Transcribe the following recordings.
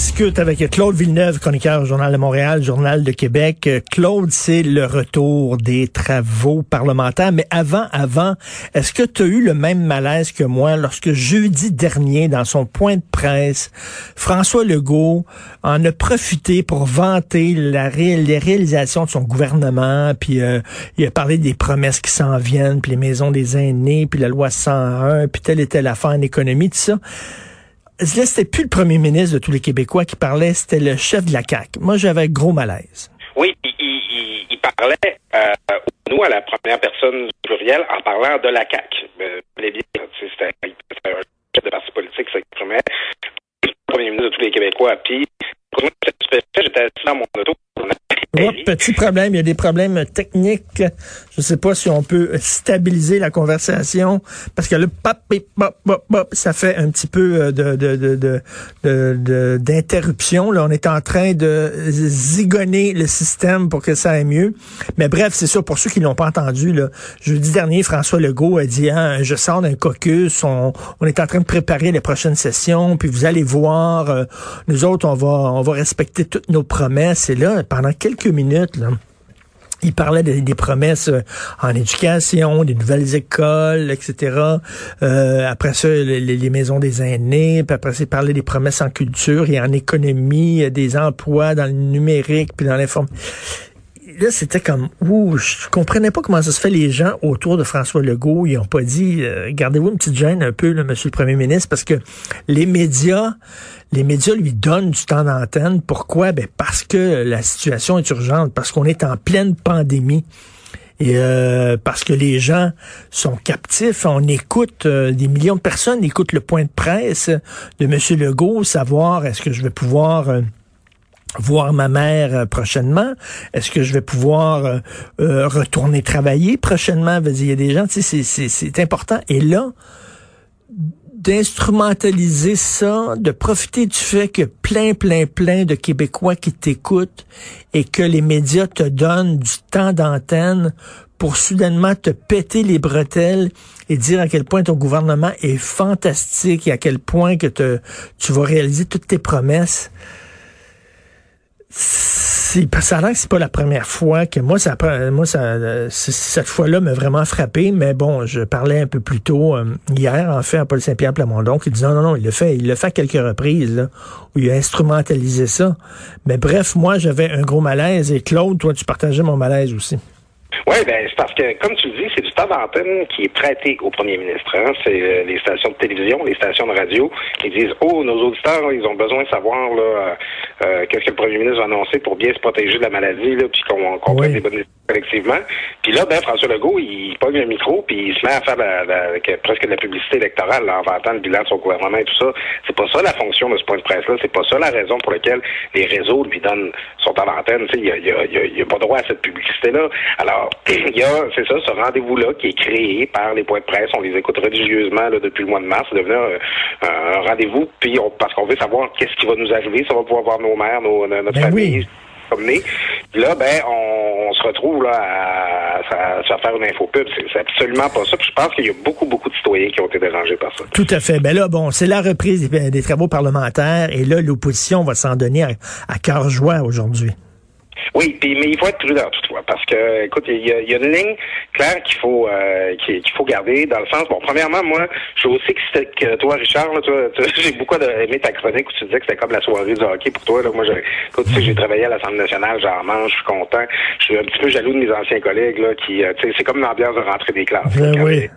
discute avec Claude Villeneuve, chroniqueur au Journal de Montréal, Journal de Québec. Claude, c'est le retour des travaux parlementaires. Mais avant, avant, est-ce que tu as eu le même malaise que moi lorsque jeudi dernier, dans son point de presse, François Legault en a profité pour vanter la les réalisations de son gouvernement, puis euh, il a parlé des promesses qui s'en viennent, puis les maisons des aînés, puis la loi 101, puis telle et telle affaire en économie, tout ça c'était plus le premier ministre de tous les Québécois qui parlait, c'était le chef de la CAQ. Moi, j'avais gros malaise. Oui, il, parlait, euh, nous, à la première personne plurielle, en parlant de la CAQ. Euh, c'était un chef de parti politique qui s'exprimait, premier ministre de tous les Québécois. Puis, j'étais assis dans mon auto, petit problème, il y a des problèmes techniques. Je sais pas si on peut stabiliser la conversation parce que le pop, pop, pop, pop, ça fait un petit peu euh, de, de, d'interruption. Là, on est en train de zigonner le système pour que ça aille mieux. Mais bref, c'est sûr pour ceux qui l'ont pas entendu. Là, jeudi dernier, François Legault a dit hein, je sors d'un caucus, on, on est en train de préparer les prochaines sessions, puis vous allez voir, euh, nous autres, on va on va respecter toutes nos promesses. Et là, pendant quelques minutes, il parlait des, promesses euh, en éducation, des nouvelles écoles, etc. Euh, après ça, les, maisons des aînés. Puis après ça, il parlait des promesses en culture et en économie, euh, des emplois dans le numérique, puis dans l'informatique là, c'était comme, ouh, je comprenais pas comment ça se fait les gens autour de François Legault. Ils ont pas dit, euh, gardez-vous une petite gêne un peu, là, monsieur le premier ministre, parce que les médias, les médias lui donnent du temps d'antenne. Pourquoi? Ben, parce que la situation est urgente, parce qu'on est en pleine pandémie. Et euh, parce que les gens sont captifs, on écoute, euh, des millions de personnes écoutent le point de presse de M. Legault, savoir est-ce que je vais pouvoir voir ma mère euh, prochainement? Est-ce que je vais pouvoir euh, euh, retourner travailler prochainement? Il y a des gens, tu sais, c'est important. Et là, d'instrumentaliser ça, de profiter du fait que plein, plein, plein de Québécois qui t'écoutent et que les médias te donnent du temps d'antenne pour soudainement te péter les bretelles et dire à quel point ton gouvernement est fantastique et à quel point que tu vas réaliser toutes tes promesses ça a c'est pas la première fois que moi ça moi ça cette fois-là m'a vraiment frappé mais bon je parlais un peu plus tôt euh, hier en fait à Paul Saint-Pierre Plamondon qui disait non non non il le fait il le fait à quelques reprises là, où il a instrumentalisé ça mais bref moi j'avais un gros malaise et Claude toi tu partageais mon malaise aussi oui, ben c'est parce que, comme tu le dis, c'est du temps d'antenne qui est prêté au premier ministre. Hein. C'est euh, les stations de télévision, les stations de radio qui disent Oh, nos auditeurs, ils ont besoin de savoir là, euh, qu'est-ce que le premier ministre va annoncer pour bien se protéger de la maladie, là, puis qu'on qu prenne des bonnes décisions collectivement. Puis là, ben, François Legault, il pogne un micro, puis il se met à faire presque de la publicité électorale là, en vantant le bilan de son gouvernement et tout ça. C'est pas ça la fonction de ce point de presse-là. C'est pas ça la raison pour laquelle les réseaux lui donnent son temps d'antenne. Il n'y a, y a, y a, pas droit à cette publicité-là. Alors, il y a, c'est ça, ce rendez-vous-là qui est créé par les points de presse. On les écoute religieusement là, depuis le mois de mars. C'est devenu un, rendez-vous, puis parce qu'on veut savoir qu'est-ce qui va nous arriver. Ça va pouvoir voir nos mères, nos, notre ben famille. Oui. Là, ben, on, se retrouve là à, à, faire une infopub. C'est absolument pas ça. Puis je pense qu'il y a beaucoup, beaucoup de citoyens qui ont été dérangés par ça. Tout à fait. Ben là, bon, c'est la reprise des, travaux parlementaires et là, l'opposition va s'en donner à, à cœur joie aujourd'hui. Oui, puis mais il faut être prudent toutefois, parce que écoute, il y a, y a, une ligne claire qu'il faut euh, qu'il faut garder dans le sens. Bon, premièrement, moi, je suis aussi que, que toi, Richard, là, toi, j'ai beaucoup aimé ta chronique où tu disais que c'était comme la soirée du hockey pour toi. Là. Moi, écoute, tu sais, j'ai travaillé à l'Assemblée nationale, j'en mange, je suis content. Je suis un petit peu jaloux de mes anciens collègues là, qui, euh, tu sais, c'est comme l'ambiance de rentrée des classes. Ben oui.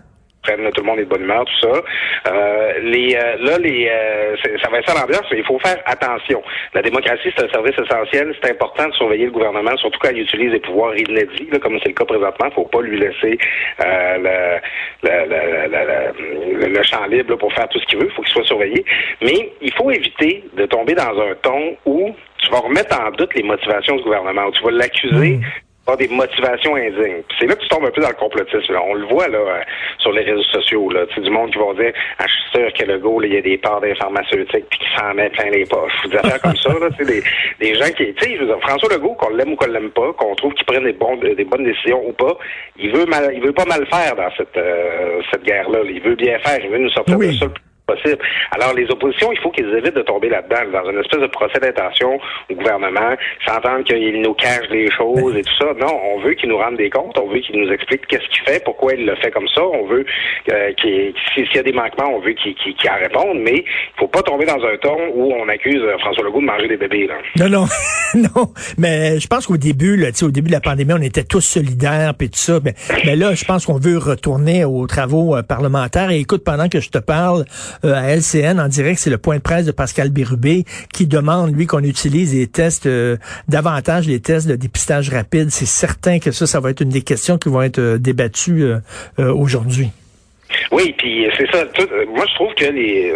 Tout le monde est de bonne humeur, tout ça. Euh, les, euh, là, les, euh, ça va être ça l'ambiance, mais il faut faire attention. La démocratie, c'est un service essentiel. C'est important de surveiller le gouvernement, surtout quand il utilise des pouvoirs inédits, là, comme c'est le cas présentement. Il faut pas lui laisser le, le, le, champ libre pour faire tout ce qu'il veut. Il faut qu'il soit surveillé. Mais il faut éviter de tomber dans un ton où tu vas remettre en doute les motivations du gouvernement, où tu vas l'accuser pas des motivations indignes. C'est là que tu tombes un peu dans le complotisme. On le voit là euh, sur les réseaux sociaux. Là. Tu sais, du monde qui va dire ah, je suis sûr que le go, il y a des parts des pharmaceutiques puis qui s'en met plein les poches. Des affaires comme ça, là, tu sais, des, des gens qui. Tu sais, François Legault, qu'on l'aime ou qu'on l'aime pas, qu'on trouve qu'il prenne des, bons, des bonnes décisions ou pas, il veut mal il veut pas mal faire dans cette euh, cette guerre-là. Il veut bien faire, il veut nous sortir de ça possible. Alors, les oppositions, il faut qu'ils évitent de tomber là-dedans, dans une espèce de procès d'intention au gouvernement, s'entendre qu'ils nous cachent des choses et tout ça. Non, on veut qu'ils nous rendent des comptes, on veut qu'ils nous expliquent qu'est-ce qu'il fait, pourquoi il le fait comme ça, on veut euh, s'il y a des manquements, on veut qu'il qu en réponde, mais il faut pas tomber dans un ton où on accuse euh, François Legault de manger des bébés. Là. Non, non, non, mais je pense qu'au début, là, au début de la pandémie, on était tous solidaires et tout ça, mais, mais là, je pense qu'on veut retourner aux travaux euh, parlementaires. Et écoute, pendant que je te parle, euh, à LCN en direct, c'est le point de presse de Pascal Bérubé qui demande, lui, qu'on utilise les tests, euh, davantage les tests de dépistage rapide. C'est certain que ça, ça va être une des questions qui vont être euh, débattues aujourd'hui. Oui, puis c'est ça. moi, je trouve que les,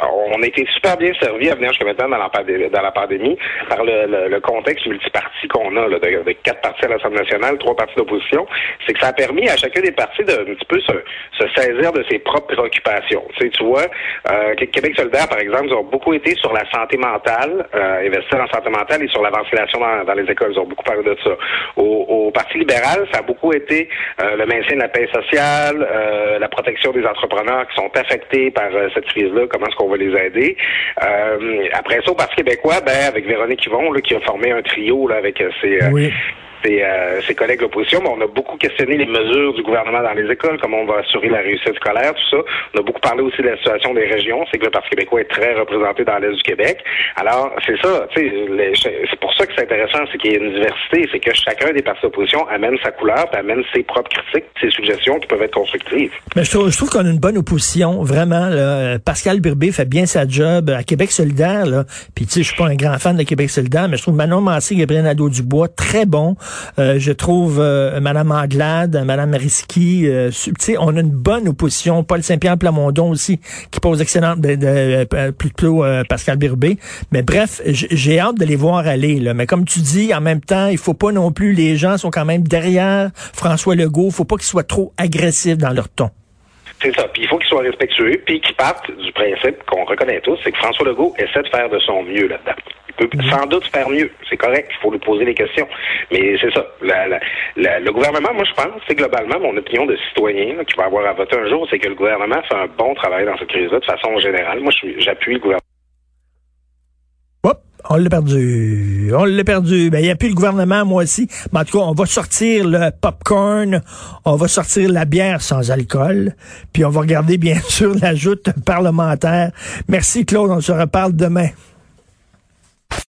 on a été super bien servi à venir jusqu'à maintenant dans la, dans la pandémie par le, le, contexte multiparti qu'on a, là, de, quatre partis à l'Assemblée nationale, trois partis d'opposition. C'est que ça a permis à chacun des partis de un petit peu se, se saisir de ses propres préoccupations. Tu, sais, tu vois, euh, Québec solidaire, par exemple, ils ont beaucoup été sur la santé mentale, euh, investir en santé mentale et sur la ventilation dans, dans, les écoles. Ils ont beaucoup parlé de ça. Au, au Parti libéral, ça a beaucoup été euh, le maintien de la paix sociale, euh, la protection des entrepreneurs qui sont affectés par euh, cette crise-là, comment est-ce qu'on va les aider? Euh, après ça, au Parti québécois, ben, avec Véronique Yvon, là, qui a formé un trio là, avec euh, ses, ses, euh, ses collègues d'opposition, mais on a beaucoup questionné les mesures du gouvernement dans les écoles, comment on va assurer la réussite scolaire, tout ça. On a beaucoup parlé aussi de la situation des régions. C'est que le Parti québécois est très représenté dans l'Est du Québec. Alors, c'est ça, c'est pour ça que c'est intéressant, c'est qu'il y a une diversité, c'est que chacun des partis d'opposition amène sa couleur, puis amène ses propres critiques, ses suggestions qui peuvent être constructives. Mais je trouve, qu'on a une bonne opposition, vraiment. Là. Pascal Birbé fait bien sa job à Québec solidaire, là. Puis tu sais, je suis pas un grand fan de Québec solidaire, mais je trouve Manon Massé, Gabriel Nadeau-Dubois très bon. Euh, je trouve euh, Madame Anglade, Madame Risky, euh, on a une bonne opposition. Paul Saint-Pierre Plamondon aussi, qui pose excellente, de, plutôt Pascal Birbé. Mais bref, j'ai hâte de les voir aller. Là. Mais comme tu dis, en même temps, il faut pas non plus, les gens sont quand même derrière François Legault. Il faut pas qu'ils soient trop agressifs dans leur ton. C'est ça. Puis il faut qu'ils soient respectueux, puis qu'ils partent du principe qu'on reconnaît tous, c'est que François Legault essaie de faire de son mieux là-dedans peut sans doute faire mieux. C'est correct, il faut lui poser des questions. Mais c'est ça. le gouvernement, moi, je pense, c'est globalement mon opinion de citoyen qui va avoir à voter un jour, c'est que le gouvernement fait un bon travail dans cette crise-là de façon générale. Moi, j'appuie le gouvernement. Hop, on l'a perdu. On l'a perdu. Ben, il n'y a plus le gouvernement, moi aussi. Mais en tout cas, on va sortir le popcorn, on va sortir la bière sans alcool, puis on va regarder, bien sûr, la joute parlementaire. Merci, Claude. On se reparle demain.